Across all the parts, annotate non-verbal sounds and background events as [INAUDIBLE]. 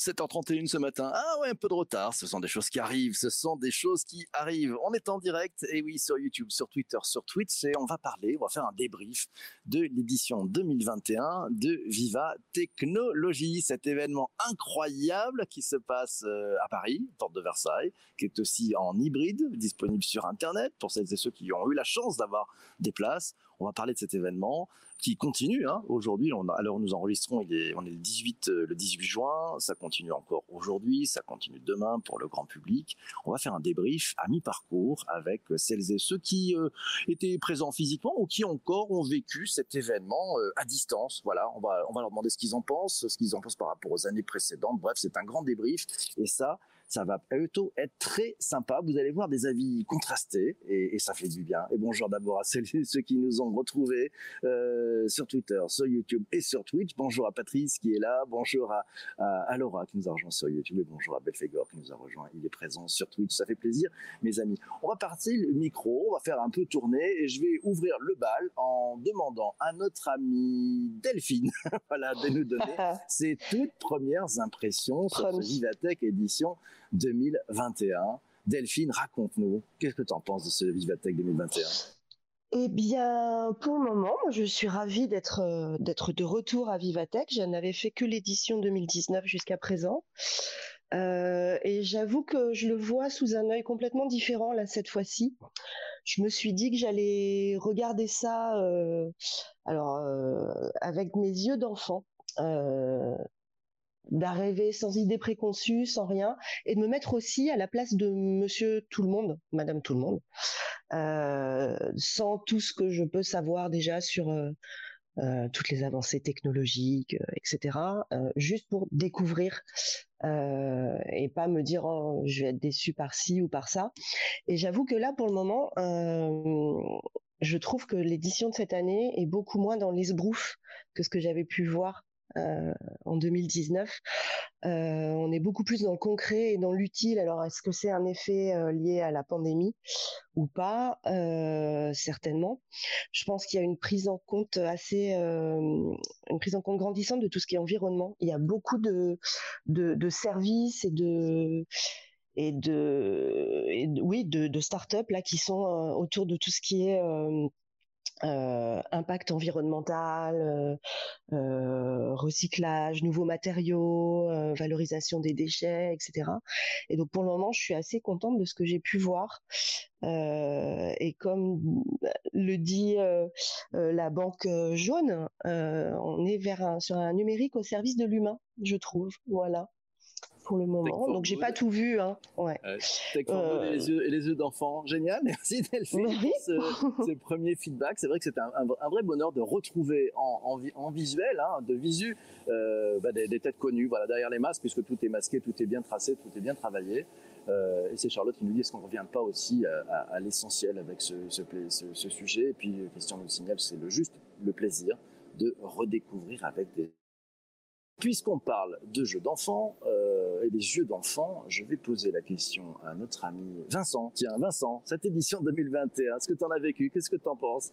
7h31 ce matin. Ah ouais, un peu de retard. Ce sont des choses qui arrivent. Ce sont des choses qui arrivent. On est en direct. Et oui, sur YouTube, sur Twitter, sur Twitch. Et on va parler, on va faire un débrief de l'édition 2021 de Viva Technologie. Cet événement incroyable qui se passe euh, à Paris, porte de Versailles, qui est aussi en hybride, disponible sur Internet pour celles et ceux qui ont eu la chance d'avoir des places. On va parler de cet événement qui continue. Hein. Aujourd'hui, alors nous enregistrons, on est le 18, euh, le 18 juin, ça continue encore aujourd'hui, ça continue demain pour le grand public. On va faire un débrief à mi-parcours avec celles et ceux qui euh, étaient présents physiquement ou qui encore ont vécu cet événement euh, à distance. Voilà, on va, on va leur demander ce qu'ils en pensent, ce qu'ils en pensent par rapport aux années précédentes. Bref, c'est un grand débrief et ça, ça va plutôt être très sympa. Vous allez voir des avis contrastés et, ça fait du bien. Et bonjour d'abord à ceux, qui nous ont retrouvés euh, sur Twitter, sur YouTube et sur Twitch. Bonjour à Patrice qui est là. Bonjour à, à, Laura qui nous a rejoint sur YouTube et bonjour à Belfegor qui nous a rejoint. Il est présent sur Twitch. Ça fait plaisir, mes amis. On va partir le micro, on va faire un peu tourner et je vais ouvrir le bal en demandant à notre amie Delphine [LAUGHS] voilà, de nous donner [LAUGHS] ses toutes premières impressions sur ce Vivatech édition 2021. Delphine, raconte-nous, qu'est-ce que tu en penses de ce Vivatech 2021 eh bien, pour le moment, je suis ravie d'être euh, de retour à Vivatech. Je n'avais fait que l'édition 2019 jusqu'à présent. Euh, et j'avoue que je le vois sous un œil complètement différent là cette fois-ci. Je me suis dit que j'allais regarder ça euh, alors avec mes yeux d'enfant d'arriver sans idée préconçue, sans rien, et de me mettre aussi à la place de Monsieur Tout le Monde, Madame Tout le Monde, euh, sans tout ce que je peux savoir déjà sur euh, euh, toutes les avancées technologiques, etc. juste pour découvrir et pas me dire oh, je vais être déçu par ci ou par ça. Et j'avoue que là, pour le moment, je trouve que l'édition de cette année est beaucoup moins dans l'esbrouf que ce que j'avais pu voir euh, en 2019. Euh, on est beaucoup plus dans le concret et dans l'utile. Alors, est-ce que c'est un effet euh, lié à la pandémie ou pas? Certainement. Je pense qu'il y a une prise en compte assez, une prise en compte grandissante de tout ce qui est environnement. Il y a beaucoup de, de, services et de et de, oui de, start-up là qui sont autour de tout ce qui est euh, impact environnemental, euh, euh, recyclage, nouveaux matériaux, valorisation des déchets, etc. Et donc pour le moment, je suis assez contente de ce que j'ai pu voir. et comme le dit la banque jaune, on est vers sur un numérique au service de l'humain, je trouve. Voilà pour le moment. Donc j'ai pas tout vu. Hein. Ouais. Euh, et les yeux, et les yeux d'enfant. Génial. [LAUGHS] Merci Delphine pour [LAUGHS] ce, premier feedback. C'est vrai que c'était un, vrai bonheur de retrouver en, en, visuel, hein, de visu, euh, bah, des, têtes connues voilà, derrière les masques, puisque tout est masqué, tout est bien tracé, tout est bien travaillé. Euh, et c'est Charlotte qui nous dit est-ce qu'on ne revient pas aussi à, l'essentiel avec ce, ce, ce, sujet? Et puis, Christian nous signale c'est le juste le plaisir de redécouvrir avec des Puisqu'on parle de jeux d'enfants euh, et des jeux d'enfants, je vais poser la question à notre ami Vincent. Tiens, Vincent, cette édition 2021, est-ce que tu en as vécu? Qu'est-ce que tu en penses?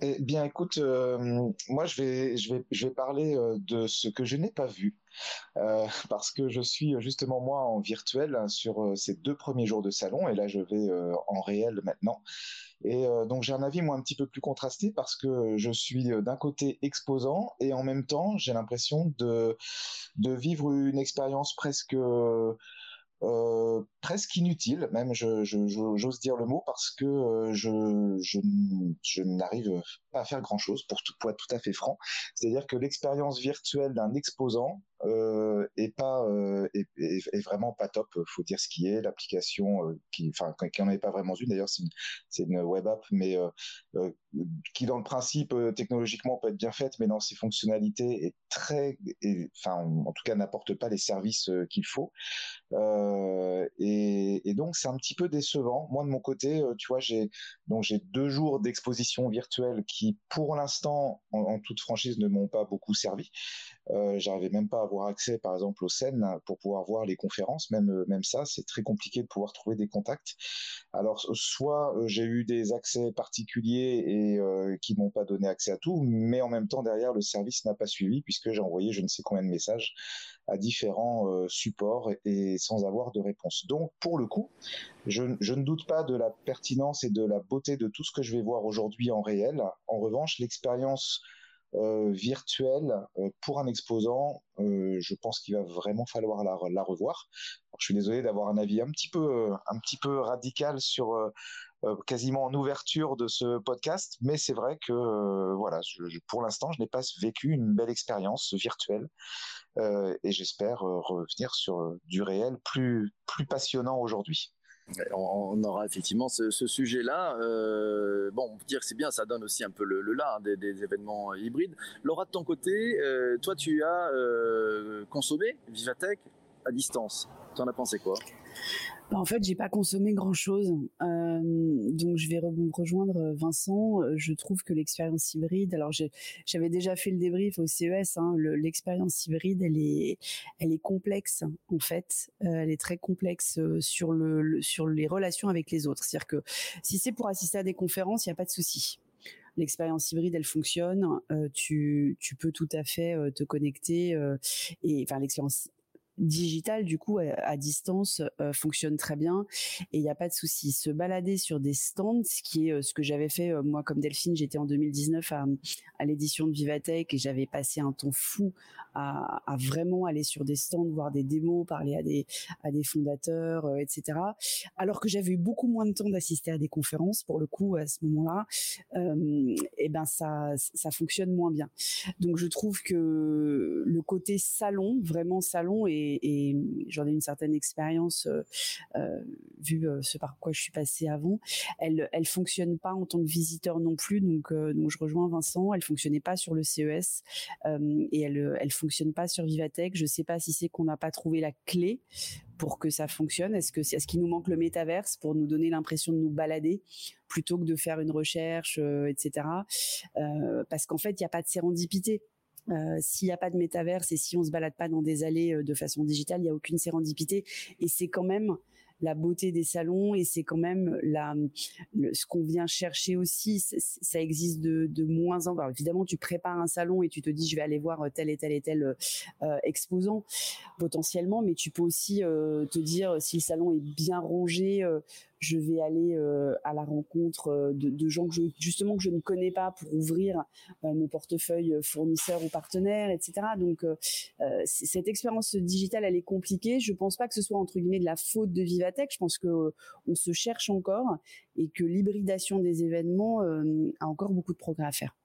Eh bien, écoute, euh, moi, je vais, je vais, je vais parler euh, de ce que je n'ai pas vu, [LAUGHS] parce que je suis justement moi en virtuel hein, sur ces deux premiers jours de salon, et là, je vais en réel maintenant. Et euh, donc j'ai un avis moi un petit peu plus contrasté parce que je suis euh, d'un côté exposant et en même temps j'ai l'impression de de vivre une expérience presque euh, presque inutile, même je, j'ose dire le mot parce que euh, je, je, je n'arrive pas à faire grand chose pour, pour être tout à fait franc. C'est-à-dire que l'expérience virtuelle d'un exposant euh, est pas euh, est, est, vraiment pas top. Faut dire ce qui est. L'application euh, qui, enfin, qui avait pas vraiment une d'ailleurs, c'est une, web app, mais euh, qui dans le principe technologiquement peut être bien faite, mais dans ses fonctionnalités est très, enfin, en tout cas n'apporte pas les services qu'il faut. et donc c'est un petit peu décevant. Moi de mon côté, euh, tu vois, j'ai donc j'ai deux jours d'exposition virtuelle qui, pour l'instant, en, toute franchise, ne m'ont pas beaucoup servi. Euh, J'arrivais même pas à avoir accès, par exemple exemple au Seine pour pouvoir voir les conférences. Même même ça, c'est très compliqué de pouvoir trouver des contacts. Alors soit j'ai eu des accès particuliers et qui m'ont pas donné accès à tout, mais en même temps derrière le service n'a pas suivi puisque j'ai envoyé je ne sais combien de messages à différents euh, supports et, sans avoir de réponse. Donc, pour le coup, je, ne doute pas de la pertinence et de la beauté de tout ce que je vais voir aujourd'hui en réel. En revanche, l'expérience euh, virtuelle euh, pour un exposant, je pense qu'il va vraiment falloir la, revoir. je suis désolé d'avoir un avis un petit peu, peu radical sur quasiment en ouverture de ce podcast, mais c'est vrai que voilà, pour l'instant, je n'ai pas vécu une belle expérience virtuelle. Euh, et j'espère euh, revenir sur euh, du réel plus passionnant aujourd'hui. On, aura effectivement ce, sujet-là. bon, on peut dire que c'est bien, ça donne aussi un peu le, là hein, des, événements hybrides. Laura, de ton côté, toi, tu as consommé Vivatech à distance. Tu en as pensé quoi? En fait, j'ai pas consommé grand chose, euh, donc je vais rejoindre Vincent. Je trouve que l'expérience hybride, alors j'avais déjà fait le débrief au CES. Hein, l'expérience hybride, elle est, elle est complexe en fait. Euh, elle est très complexe euh, sur le, sur les relations avec les autres. C'est-à-dire que si c'est pour assister à des conférences, il n'y a pas de souci l'expérience hybride elle fonctionne tu, tu peux tout à fait te connecter et enfin l'expérience digital du coup à, distance euh, fonctionne très bien et il n'y a pas de souci. Se balader sur des stands, ce qui est euh, ce que j'avais fait euh, moi comme Delphine, j'étais en 2019 à, l'édition de Vivatech et j'avais passé un temps fou à, vraiment aller sur des stands, voir des démos, parler à des à des fondateurs, etc. Alors que j'avais eu beaucoup moins de temps d'assister à des conférences pour le coup à ce moment-là, et ben ça ça fonctionne moins bien. Donc je trouve que le côté salon, vraiment salon est et, j'en ai une certaine expérience euh, euh, vu euh, ce par quoi je suis passée avant. Elle elle fonctionne pas en tant que visiteur non plus, donc donc je rejoins Vincent. Elle fonctionnait pas sur le CES et elle elle fonctionne pas sur Vivatech. Je sais pas si c'est qu'on n'a pas trouvé la clé pour que ça fonctionne Est-ce que est-ce qu'il nous manque le métaverse pour nous donner l'impression de nous balader plutôt que de faire une recherche, etc. parce qu'en fait, il n'y a pas de sérendipité. Euh, s'il n'y a pas de métaverse et si on se balade pas dans des allées euh, de façon digitale, il n'y a aucune sérendipité. Et c'est quand même la beauté des salons et c'est quand même la, ce qu'on vient chercher aussi. Ça existe de, de moins en moins. évidemment, tu prépares un salon et tu te dis je vais aller voir tel et tel et tel euh, exposant potentiellement, mais tu peux aussi te dire si le salon est bien rangé, je vais aller euh, à la rencontre euh, de, gens que je, justement que je ne connais pas pour ouvrir euh, mon portefeuille fournisseur ou partenaire, etc. Donc cette expérience digitale, elle est compliquée. Je pense pas que ce soit entre guillemets de la faute de Vivatech. Je pense que on se cherche encore et que l'hybridation des événements a encore beaucoup de progrès à faire.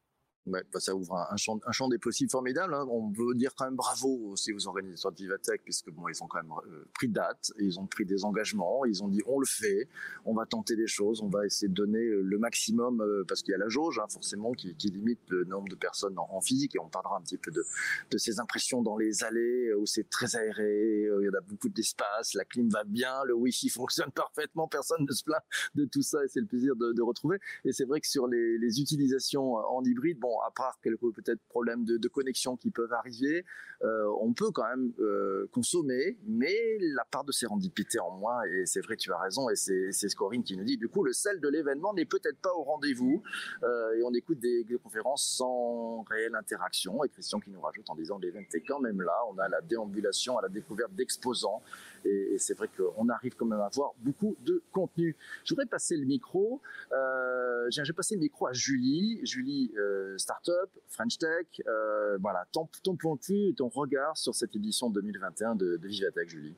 Ouais, bah, ça ouvre un, champ, un champ des possibles formidable. Hein. On veut dire quand même bravo aussi aux organisateurs de Vivatech, puisque bon, ils ont quand même euh, pris date, ils ont pris des engagements, ils ont dit on le fait, on va tenter des choses, on va essayer de donner euh, le maximum, euh, parce qu'il y a la jauge hein, forcément qui, qui, limite le nombre de personnes en, physique, et on parlera un petit peu de, de ces impressions dans les allées où c'est très aéré, il y en a beaucoup d'espace, la clim va bien, le wifi [LAUGHS] fonctionne parfaitement, personne ne se plaint de tout ça, et c'est le plaisir de, de retrouver. Et c'est vrai que sur les, les utilisations en hybride, bon à part quelques peut-être problèmes de, connexion qui peuvent arriver, euh, on peut quand même euh, consommer, mais la part de sérendipité en moins. Et c'est vrai, tu as raison, et c'est Scoring qui nous dit, du coup, le sel de l'événement n'est peut-être pas au rendez-vous, euh, et on écoute des, conférences sans réelle interaction. Et Christian qui nous rajoute en disant, l'événement est quand même là, on a la déambulation à la découverte d'exposants, et, c'est vrai qu'on arrive quand même à avoir beaucoup de contenu. Je voudrais passer le micro. Euh, le micro à Julie. Julie, euh, Startup, French Tech. Euh, voilà, ton, point de vue ton regard sur cette édition 2021 de, de Vivatech, Julie.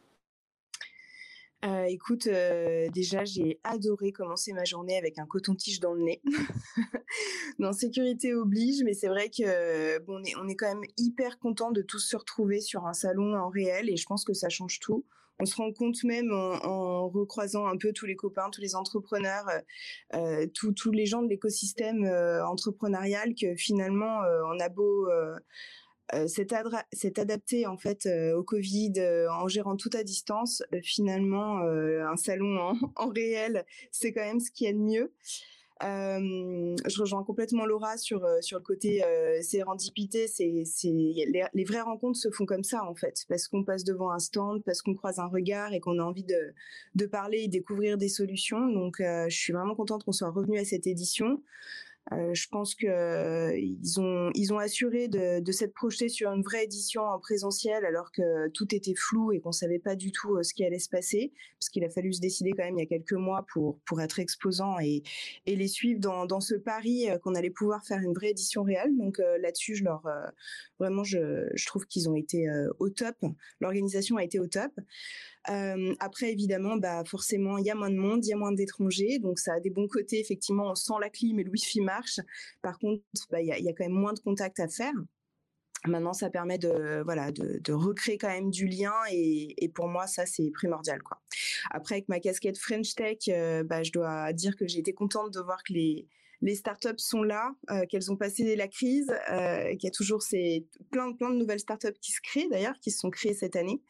Euh, écoute, euh, déjà, j'ai adoré commencer ma journée avec un coton-tige dans le nez. [LAUGHS] non, sécurité oblige, mais c'est vrai que bon, on est quand même hyper content de tous se retrouver sur un salon en réel et je pense que ça change tout on se rend compte même en, recroisant un peu tous les copains, tous les entrepreneurs, euh, euh tous les gens de l'écosystème euh, entrepreneurial que finalement euh, on a beau s'être adapté en fait au Covid en gérant tout à distance. finalement, un salon en, [LAUGHS] en réel, c'est quand même ce qui est de mieux. Je rejoins complètement Laura sur sur le côté sérendipité. C'est c'est les, les, vraies rencontres se font comme ça en fait, parce qu'on passe devant un stand, parce qu'on croise un regard et qu'on a envie de de parler et découvrir des solutions. Donc, je suis vraiment contente qu'on soit revenu à cette édition. Euh, je pense que euh, ils ont assuré de, de s'être projetés sur une vraie édition en présentiel alors que tout était flou et qu'on savait pas du tout euh, ce qui allait se passer parce qu'il a fallu se décider quand même il y a quelques mois pour être exposant et les suivre dans ce pari qu'on allait pouvoir faire une vraie édition réelle. Donc là-dessus, je leur vraiment je trouve qu'ils ont été au top. L'organisation a été au top. Euh, après, évidemment, bah forcément, il y a moins de monde, il y a moins d'étrangers, donc ça a des bons côtés. Effectivement, on sent la clim et le wifi Par contre, bah, il y, a, y a quand même moins de contacts à faire. Maintenant, ça permet de voilà de, recréer quand même du lien et, pour moi ça c'est primordial quoi. Après avec ma casquette French Tech, euh, bah, je dois dire que j'ai été contente de voir que les les startups sont là, euh, qu'elles ont passé la crise, euh, qu'il y a toujours ces plein plein de nouvelles startups qui se créent d'ailleurs, qui se sont créées cette année.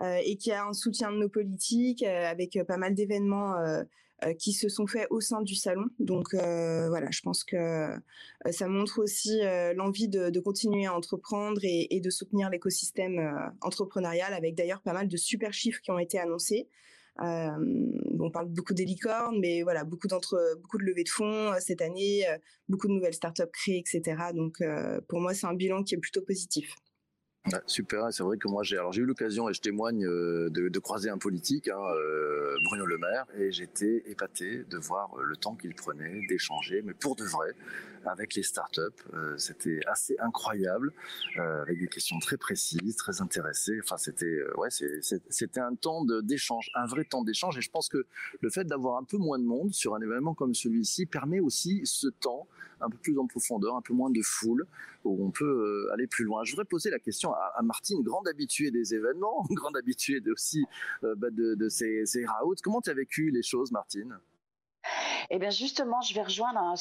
Euh, et qui a un soutien de nos politiques euh, avec euh, pas mal d'événements qui se sont faits au sein du salon. Donc voilà, je pense que ça montre aussi l'envie de, continuer à entreprendre et, de soutenir l'écosystème entrepreneurial avec d'ailleurs pas mal de super chiffres qui ont été annoncés. on parle beaucoup des licornes, mais voilà, beaucoup beaucoup de levées de fonds cette année, beaucoup de nouvelles startups créées, etc. Donc pour moi, c'est un bilan qui est plutôt positif super, c'est vrai que moi j'ai alors j'ai eu l'occasion et je témoigne euh, de, croiser un politique, hein, euh, Bruno Le Maire, et j'étais épaté de voir euh, le temps qu'il prenait d'échanger, mais pour de vrai, avec les startups. c'était assez incroyable, avec des questions très précises, très intéressées. Enfin, c'était ouais, c'était un temps d'échange, un vrai temps d'échange, et je pense que le fait d'avoir un peu moins de monde sur un événement comme celui-ci permet aussi ce temps un peu plus en profondeur, un peu moins de foule, où on peut euh, aller plus loin. Je voudrais poser la question à, Martine, grande habituée des événements, [LAUGHS] grande habituée aussi euh, bah, de, de ces, ces routes. Comment tu as vécu les choses, Martine? Eh bien justement, je vais rejoindre hein,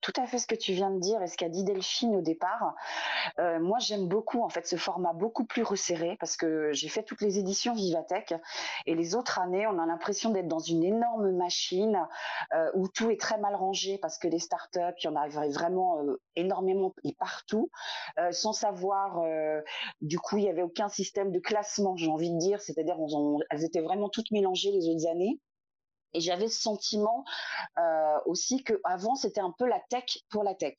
tout à fait ce que tu viens de dire et ce qu'a dit Delphine au départ. Euh, moi, j'aime beaucoup en fait ce format beaucoup plus resserré parce que j'ai fait toutes les éditions Vivatech et les autres années, on a l'impression d'être dans une énorme machine euh, où tout est très mal rangé parce que les startups, il y en avait vraiment euh, énormément et partout, sans savoir. du coup, il y avait aucun système de classement, j'ai envie de dire, c'est-à-dire elles étaient vraiment toutes mélangées les autres années. Et j'avais ce sentiment euh, aussi que avant c'était un peu la tech pour la tech.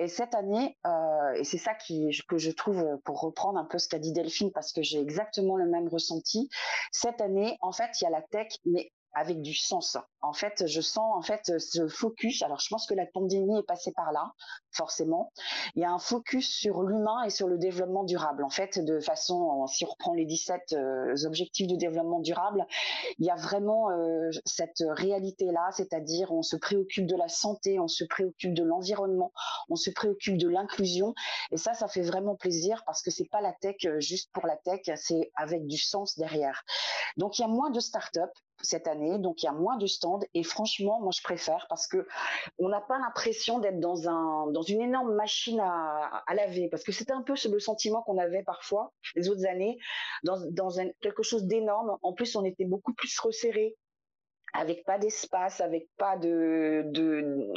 Et cette année, euh, et c'est ça que je trouve, pour reprendre un peu ce qu'a dit Delphine, parce que j'ai exactement le même ressenti, cette année, en fait, il y a la tech, mais avec du sens. En fait, je sens en fait ce focus. Alors, je pense que la pandémie est passée par là, forcément. Il y a un focus sur l'humain et sur le développement durable. En fait, de façon, si on reprend les 17 euh, objectifs de développement durable, il y a vraiment euh, cette réalité-là, c'est-à-dire on se préoccupe de la santé, on se préoccupe de l'environnement, on se préoccupe de l'inclusion. Et ça, ça fait vraiment plaisir parce que c'est pas la tech euh, juste pour la tech, c'est avec du sens derrière. Donc, il y a moins de start-up cette année, donc il y a moins de et franchement, moi je préfère parce que on n'a pas l'impression d'être dans un dans une énorme machine à, laver. Parce que c'était un peu le sentiment qu'on avait parfois les autres années dans quelque chose d'énorme. En plus, on était beaucoup plus resserré avec pas d'espace, avec pas de,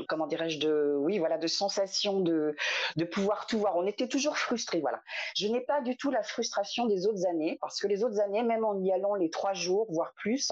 comment dirais-je de oui voilà de sensation de de pouvoir tout voir. On était toujours frustrés voilà. Je n'ai pas du tout la frustration des autres années parce que les autres années même en y allant les trois jours voire plus,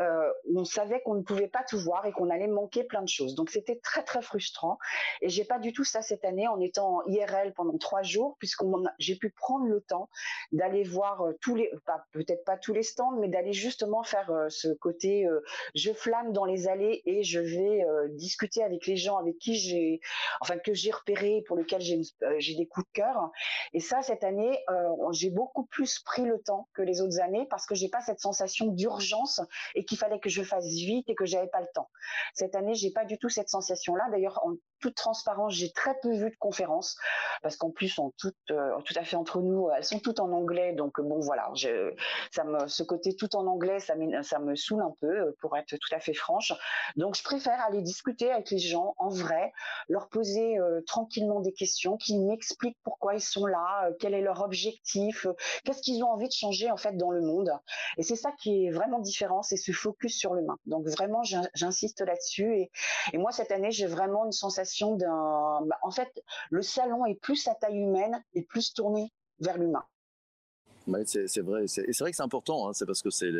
euh, on savait qu'on ne pouvait pas tout voir et qu'on allait manquer plein de choses. Donc c'était très très frustrant et j'ai pas du tout ça cette année en étant IRL pendant trois jours puisqu'on j'ai pu prendre le temps d'aller voir euh, tous les peut-être pas tous les stands mais d'aller justement faire euh, ce côté je flâne dans les allées et je vais euh, discuter avec les gens avec qui j'ai, enfin que j'ai repéré, pour lesquels j'ai, euh, des coups de cœur. Et ça, cette année, euh, j'ai beaucoup plus pris le temps que les autres années parce que j'ai pas cette sensation d'urgence et qu'il fallait que je fasse vite et que j'avais pas le temps. Cette année, j'ai pas du tout cette sensation-là. D'ailleurs, toute transparence, j'ai très peu vu de conférences parce qu'en plus, sont toutes, euh, tout à fait entre nous, elles sont toutes en anglais. Donc bon, voilà, ça me, ce côté tout en anglais, ça, ça me saoule un peu, euh, pour être tout à fait franche. Donc je préfère aller discuter avec les gens en vrai, leur poser euh, tranquillement des questions, qu'ils m'expliquent pourquoi ils sont là, quel est leur objectif, qu'est-ce qu'ils ont envie de changer en fait dans le monde. Et c'est ça qui est vraiment différent, c'est ce focus sur l'humain. Donc vraiment, j'insiste là-dessus. Et moi cette année, j'ai vraiment une sensation d'un, bah, en fait, le salon est plus à taille humaine et plus tourné vers l'humain. c'est vrai. Et c'est vrai que c'est important. Hein, c'est parce que c'est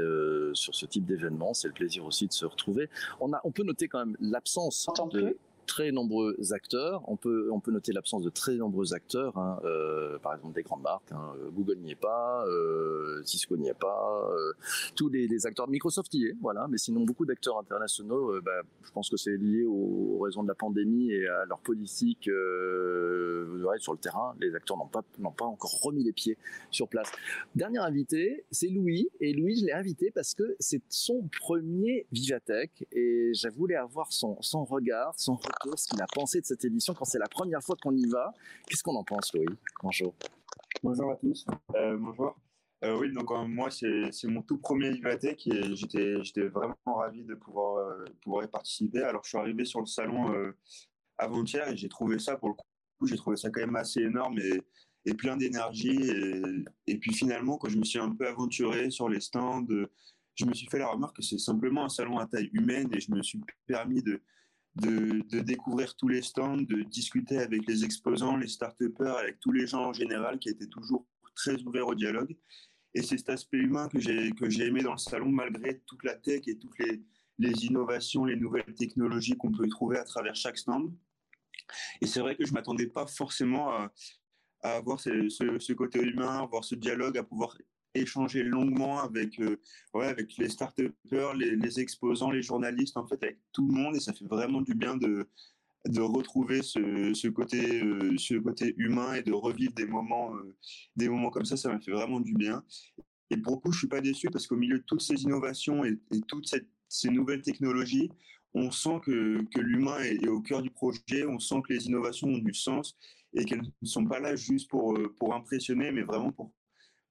sur ce type d'événement, c'est le plaisir aussi de se retrouver. On, a, on peut noter quand même l'absence de, très nombreux acteurs. On peut, on peut noter l'absence de très nombreux acteurs, hein. euh, par exemple des grandes marques. Hein. Google n'y est pas, euh, Cisco n'y est pas, euh, tous les, acteurs. Microsoft y est, voilà. Mais sinon, beaucoup d'acteurs internationaux, bah, je pense que c'est lié aux, raisons de la pandémie et à leur politique. vous verrez sur le terrain, les acteurs n'ont pas, n'ont pas encore remis les pieds sur place. Dernier invité, c'est Louis. Et Louis, je l'ai invité parce que c'est son premier Vivatech et je voulais avoir son, son regard, son regard ce qu'il a pensé de cette édition quand c'est la première fois qu'on y va. Qu'est-ce qu'on en pense, Louis Bonjour. Bonjour à tous. Euh, bonjour. Euh, oui, donc euh, moi, c'est mon tout premier Vivatech et j'étais vraiment ravi de pouvoir, pouvoir y participer. Alors, je suis arrivé sur le salon avant-hier et j'ai trouvé ça, pour le coup, j'ai trouvé ça quand même assez énorme et, et plein d'énergie. Et, et, puis finalement, quand je me suis un peu aventuré sur les stands, je me suis fait la remarque que c'est simplement un salon à taille humaine et je me suis permis de, de, découvrir tous les stands, de discuter avec les exposants, les start-upers, avec tous les gens en général qui étaient toujours très ouverts au dialogue. Et c'est cet aspect humain que j'ai, aimé dans le salon, malgré toute la tech et toutes les, innovations, les nouvelles technologies qu'on peut trouver à travers chaque stand. Et c'est vrai que je m'attendais pas forcément à, avoir ce, ce, côté humain, avoir ce dialogue, à pouvoir échanger longuement avec, euh, ouais, avec les start les, les, exposants, les journalistes, en fait, avec tout le monde. Et ça fait vraiment du bien de, de retrouver ce, ce côté, euh, ce côté humain et de revivre des moments, euh, des moments comme ça. Ça m'a fait vraiment du bien. Et pour le coup, je suis pas déçu parce qu'au milieu de toutes ces innovations et, toutes ces nouvelles technologies, on sent que, que l'humain est, est, au cœur du projet, on sent que les innovations ont du sens et qu'elles ne sont pas là juste pour, pour impressionner, mais vraiment pour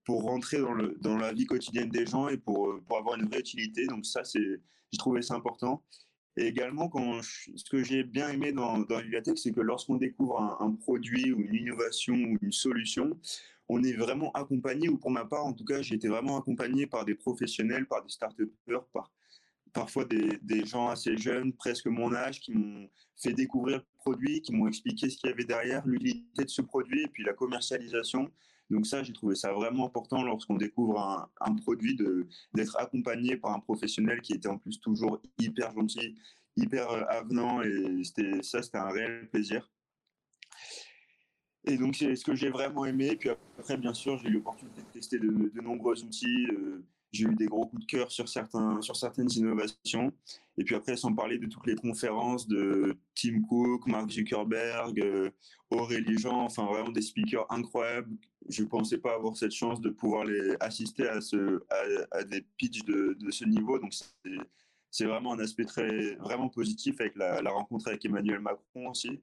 pour rentrer dans, le, dans la vie quotidienne des gens et pour, euh, pour avoir une vraie utilité. Donc ça, j'ai trouvé ça important. Et également, quand ce que j'ai bien aimé dans, dans c'est que lorsqu'on découvre un, produit ou une innovation ou une solution, on est vraiment accompagné, ou pour ma part, en tout cas, j'ai été vraiment accompagné par des professionnels, par des start-upers, par parfois des, des, gens assez jeunes, presque mon âge, qui m'ont fait découvrir le produit, qui m'ont expliqué ce qu'il y avait derrière, l'utilité de ce produit et puis la commercialisation. Donc ça, j'ai trouvé ça vraiment important lorsqu'on découvre un, produit d'être accompagné par un professionnel qui était en plus toujours hyper gentil, hyper euh, avenant et c'était ça, c'était un réel plaisir. Et donc c'est ce que j'ai vraiment aimé. Puis après, bien sûr, j'ai eu l'opportunité de tester de, de nombreux outils. Euh, j'ai eu des gros coups de cœur sur, certains, sur certaines innovations. Et puis après, sans parler de toutes les conférences de Tim Cook, Mark Zuckerberg, euh, Aurélie Jean, enfin vraiment des speakers incroyables. Je ne pensais pas avoir cette chance de pouvoir les assister à, ce, à, des pitchs de, ce niveau. Donc c'est vraiment un aspect très vraiment positif avec la rencontre avec Emmanuel Macron aussi.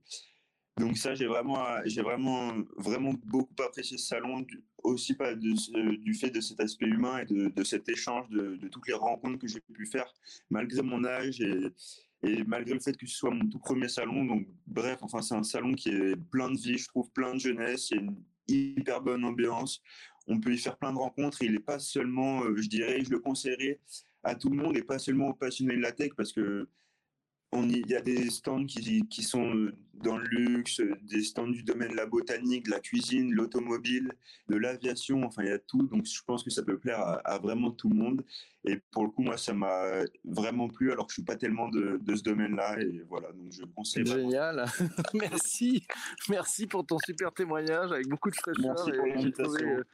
Donc ça, j'ai vraiment, j'ai vraiment, vraiment beaucoup apprécié ce salon, aussi pas du fait de cet aspect humain et de, cet échange, de, toutes les rencontres que j'ai pu faire, malgré mon âge et, et, malgré le fait que ce soit mon tout premier salon. Donc bref, enfin c'est un salon qui est plein de vie, je trouve, plein de jeunesse, il y a une hyper bonne ambiance. On peut y faire plein de rencontres. Il n'est pas seulement, euh, je dirais, je le conseillerais à tout le monde et pas seulement aux passionnés de la tech parce que il y a des stands qui, qui, sont dans le luxe, des stands du domaine de la botanique, de la cuisine, l'automobile, de l'aviation, enfin il y a tout. Donc je pense que ça peut plaire à, vraiment tout le monde. Et pour le coup, moi, ça m'a vraiment plu alors que je suis pas tellement de, de ce domaine-là. Et voilà, donc je conseille. Génial. [LAUGHS] Merci. Merci pour ton super témoignage avec beaucoup de fraîcheur. Merci pour l'invitation. Euh,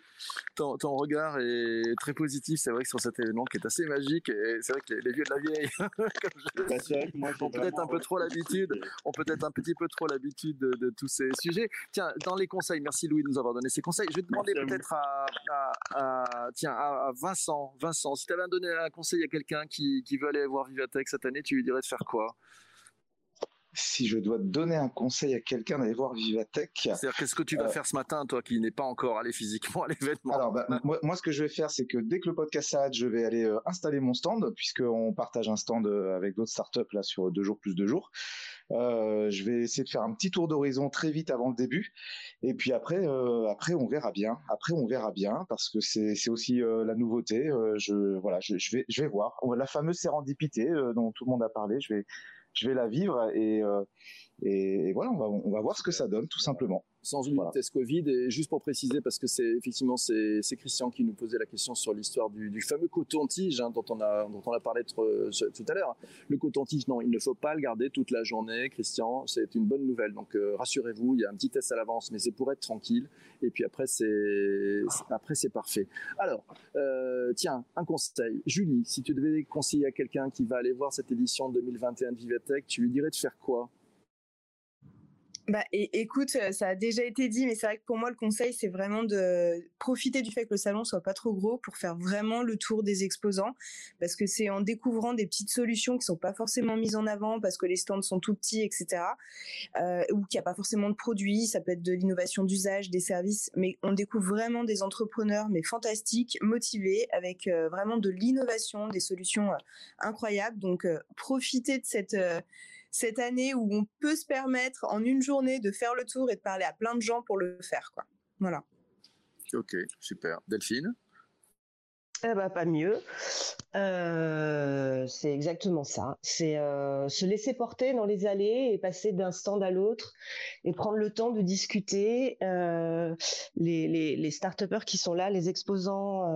ton, ton, regard est très positif. C'est vrai que sur cet événement qui est assez magique. Et c'est vrai que les, vieux de la vieille, [LAUGHS] bah, vrai que moi, ont peut-être un peu trop l'habitude. On peut-être un petit peu trop l'habitude de, tous ces sujets. Tiens, dans les conseils, merci Louis de nous avoir donné ces conseils. Je vais demander peut-être à, tiens, à Vincent. Vincent, si tu avais un conseil à quelqu'un qui, veut aller voir Vivatech cette année, tu lui dirais de faire quoi? Si je dois donner un conseil à quelqu'un d'aller voir Vivatech. C'est-à-dire, qu'est-ce que tu vas faire ce matin, toi qui n'es pas encore allé physiquement à l'événement? Alors, bah, moi, ce que je vais faire, c'est que dès que le podcast s'arrête, je vais aller installer mon stand, puisqu'on partage un stand avec d'autres startups là sur deux jours plus deux jours. Euh, je vais essayer de faire un petit tour d'horizon très vite avant le début, et puis après, euh, après on verra bien. Après on verra bien parce que c'est aussi euh, la nouveauté. je voilà, je, je, vais je vais voir la fameuse sérendipité dont tout le monde a parlé. Je vais je vais la vivre et et, voilà, on va, on va voir ce que ça donne, tout simplement. Sans une test Covid, et juste pour préciser, parce que c'est effectivement c'est Christian qui nous posait la question sur l'histoire du, fameux coton-tige hein, dont, on a, dont on a parlé tout à l'heure. Le coton-tige, non, il ne faut pas le garder toute la journée, Christian, c'est une bonne nouvelle. Donc euh, rassurez-vous, il y a un petit test à l'avance, mais c'est pour être tranquille. Et puis après, c'est après c'est parfait. Alors, euh, tiens, un conseil. Julie, si tu devais conseiller à quelqu'un qui va aller voir cette édition 2021 de Vivatech, tu lui dirais de faire quoi? Bah, écoute, ça a déjà été dit, mais c'est vrai que pour moi, le conseil, c'est vraiment de profiter du fait que le salon soit pas trop gros pour faire vraiment le tour des exposants, parce que c'est en découvrant des petites solutions qui sont pas forcément mises en avant, parce que les stands sont tout petits, etc., ou qu'il n'y a pas forcément de produits, ça peut être de l'innovation d'usage, des services, mais on découvre vraiment des entrepreneurs, mais fantastiques, motivés, avec vraiment de l'innovation, des solutions incroyables. Donc, profitez de cette cette année où on peut se permettre en une journée de faire le tour et de parler à plein de gens pour le faire, quoi. Voilà. Ok, super. Delphine? Eh ben, pas mieux. Euh, c'est exactement ça. C'est euh, se laisser porter dans les allées et passer d'un stand à l'autre et prendre le temps de discuter. Euh, les, les, les start-upers qui sont là, les exposants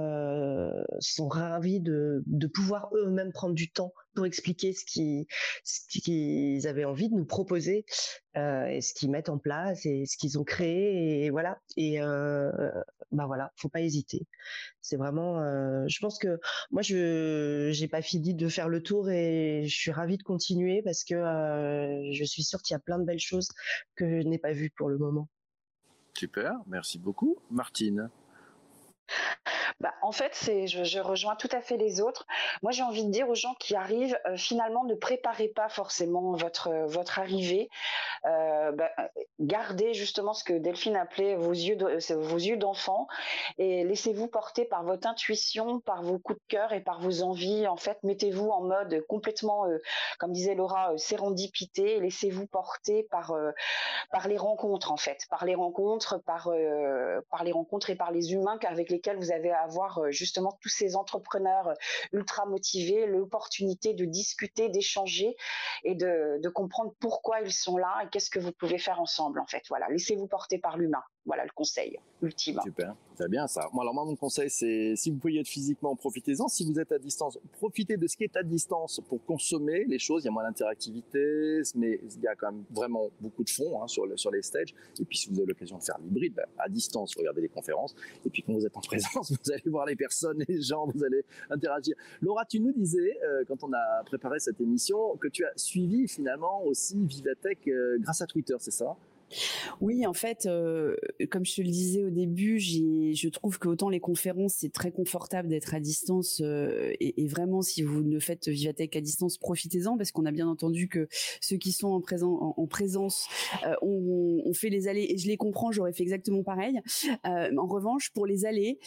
sont ravis de, de pouvoir eux-mêmes prendre du temps pour expliquer ce qu'ils avaient envie de nous proposer euh, et ce qu'ils mettent en place et ce qu'ils ont créé et voilà. Et euh, bah voilà faut pas hésiter. C'est vraiment euh, je pense que moi je j'ai pas fini de faire le tour et je suis ravie de continuer parce que euh, je suis sûre qu'il y a plein de belles choses que je n'ai pas vues pour le moment. Super merci beaucoup Martine bah, en fait, je, rejoins tout à fait les autres. Moi, j'ai envie de dire aux gens qui arrivent, euh, finalement, ne préparez pas forcément votre votre arrivée. Euh, bah, gardez justement ce que Delphine appelait vos yeux vos yeux d'enfant et laissez-vous porter par votre intuition, par vos coups de cœur et par vos envies. En fait, mettez-vous en mode complètement, euh, comme disait Laura, sérendipité. Laissez-vous porter par par les rencontres, en fait, par les rencontres, par par les rencontres et par les humains avec lesquels vous avez à avoir euh, justement tous ces entrepreneurs euh, ultra motivés, l'opportunité de discuter, d'échanger et de, de comprendre pourquoi ils sont là et qu'est-ce que vous pouvez faire ensemble en fait. Voilà, laissez-vous porter par l'humain. Voilà le conseil ultime. Super, c'est bien ça. Moi, alors moi, mon conseil, c'est si vous pouvez être physiquement, profitez-en. Si vous êtes à distance, profitez de ce qui est à distance pour consommer les choses. Il y a moins d'interactivité, mais il y a quand même vraiment beaucoup de fonds hein, sur, le, sur les stages. Et puis, si vous avez l'occasion de faire l'hybride, bah, à distance, regardez les conférences. Et puis, quand vous êtes en présence, [LAUGHS] vous allez voir les personnes, les gens, vous allez interagir. Laura, tu nous disais, euh, quand on a préparé cette émission, que tu as suivi finalement aussi Vivatech euh, grâce à Twitter, c'est ça? Oui, en fait, euh, comme je te le disais au début, je trouve que autant les conférences, c'est très confortable d'être à distance euh, et, vraiment, si vous ne faites Vivatech à distance, profitez-en parce qu'on a bien entendu que ceux qui sont en, en, présence euh, ont, fait les allées et je les comprends, j'aurais fait exactement pareil. en revanche, pour les allées,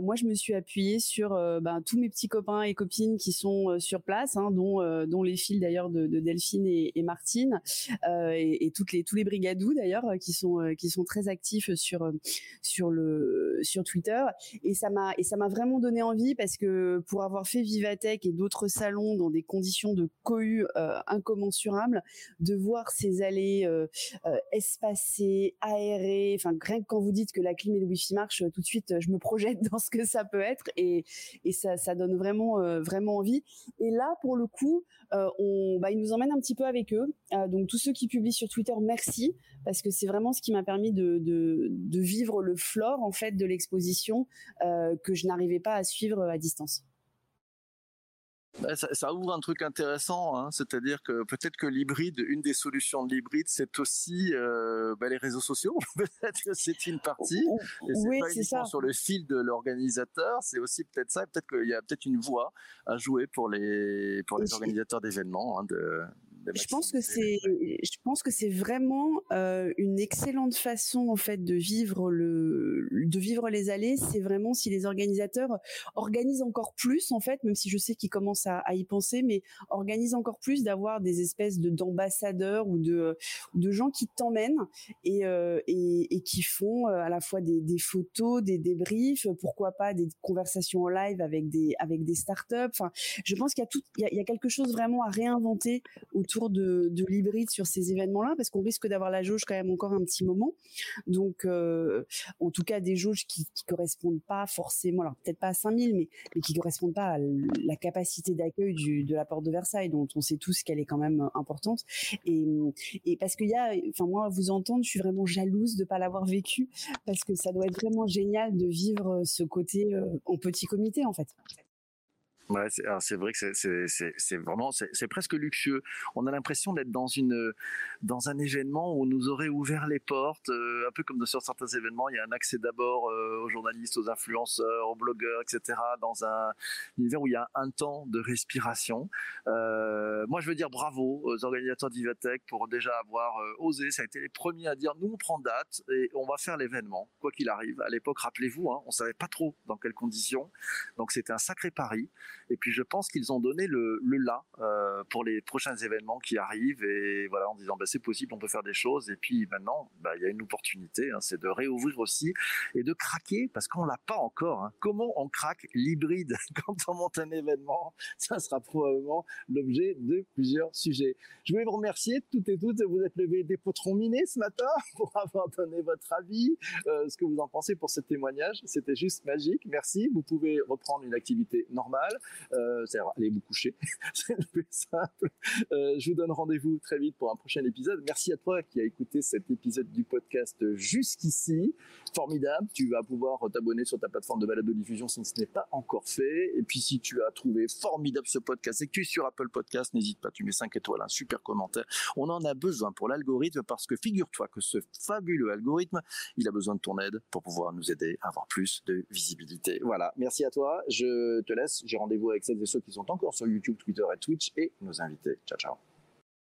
moi, je me suis appuyée sur ben, tous mes petits copains et copines qui sont sur place, hein, dont, les filles d'ailleurs de, Delphine et, Martine et, toutes les, tous les brigadous d'ailleurs euh, qui sont euh, qui sont très actifs sur euh, sur le sur Twitter et ça m'a et ça m'a vraiment donné envie parce que pour avoir fait Vivatech et d'autres salons dans des conditions de cohue incommensurables, de voir ces allées espacées, aérées, enfin rien que quand vous dites que la clim et le wifi marchent, tout de suite je me projette [LAUGHS] dans ce que ça peut être et et ça ça donne vraiment vraiment envie. Et là pour le coup, on bah ils nous emmènent un petit peu avec eux. donc tous ceux qui publient sur Twitter, merci parce que c'est vraiment ce qui m'a permis de, vivre le flore en fait de l'exposition euh, que je n'arrivais pas à suivre à distance. Bah, ça, ouvre un truc intéressant, hein. c'est-à-dire que peut-être que l'hybride, une des solutions de l'hybride, c'est aussi euh, bah, les réseaux sociaux. [LAUGHS] peut-être que c'est une partie. Et c'est oui, pas uniquement sur le fil de l'organisateur, c'est aussi peut-être ça. Peut-être qu'il y a peut-être une voie à jouer pour les pour les organisateurs d'événements, hein, de je pense que c'est, je pense que c'est vraiment euh, une excellente façon en fait de vivre le, de vivre les allées. C'est vraiment si les organisateurs organisent encore plus en fait, même si je sais qu'ils commencent à, y penser, mais organisent encore plus d'avoir des espèces de d'ambassadeurs ou de de gens qui t'emmènent et, euh, et, et qui font euh, à la fois des, des photos, des débriefs, pourquoi pas des conversations en live avec des avec des startups. Enfin, je pense qu'il y a tout, il y a, il y a quelque chose vraiment à réinventer autour de, de l'hybride sur ces événements-là, parce qu'on risque d'avoir la jauge quand même encore un petit moment. Donc, euh, en tout cas, des jauges qui, qui correspondent pas forcément, alors peut-être pas à 5000, mais, mais qui correspondent pas à la capacité d'accueil de la porte de Versailles, dont on sait tous qu'elle est quand même importante. Et, et parce qu'il y a, enfin moi, vous entendre, je suis vraiment jalouse de pas l'avoir vécu, parce que ça doit être vraiment génial de vivre ce côté euh, en petit comité, en fait. Ouais, c'est vrai que c'est vraiment, c'est presque luxueux. On a l'impression d'être dans une, dans un événement où on nous aurait ouvert les portes, euh, un peu comme sur certains événements, il y a un accès d'abord euh, aux journalistes, aux influenceurs, aux blogueurs, etc. Dans un univers où il y a un temps de respiration. Euh, moi, je veux dire bravo aux organisateurs d'Ivatech pour déjà avoir osé. Ça a été les premiers à dire nous on prend date et on va faire l'événement, quoi qu'il arrive. À l'époque, rappelez-vous, hein, on savait pas trop dans quelles conditions, donc c'était un sacré pari. Et puis je pense qu'ils ont donné le, le là euh, pour les prochains événements qui arrivent et voilà en disant bah, c'est possible, on peut faire des choses. Et puis maintenant, bah, il y a une opportunité, hein, c'est de réouvrir aussi et de craquer parce qu'on l'a pas encore. Hein. Comment on craque l'hybride [LAUGHS] quand on monte un événement? Ça sera probablement l'objet de plusieurs sujets. Je voulais vous remercier toutes et toutes. Vous êtes levés des potrons minés ce matin [LAUGHS] pour avoir donné votre avis, euh, ce que vous en pensez pour ce témoignage. C'était juste magique. Merci. Vous pouvez reprendre une activité normale. Euh, c'est-à-dire aller vous coucher, [LAUGHS] c'est le plus simple. Euh, je vous donne rendez-vous très vite pour un prochain épisode. Merci à toi qui a écouté cet épisode du podcast jusqu'ici. Formidable, tu vas pouvoir t'abonner sur ta plateforme de balade de diffusion si ce n'est pas encore fait. Et puis si tu as trouvé formidable ce podcast et que tu es sur Apple Podcast, n'hésite pas, tu mets 5 étoiles, un super commentaire. On en a besoin pour l'algorithme parce que figure-toi que ce fabuleux algorithme, il a besoin de ton aide pour pouvoir nous aider à avoir plus de visibilité. Voilà, merci à toi. Je te laisse. J'ai rendez-vous avec celles et ceux qui sont encore sur YouTube, Twitter et Twitch et nos invités. Ciao, ciao.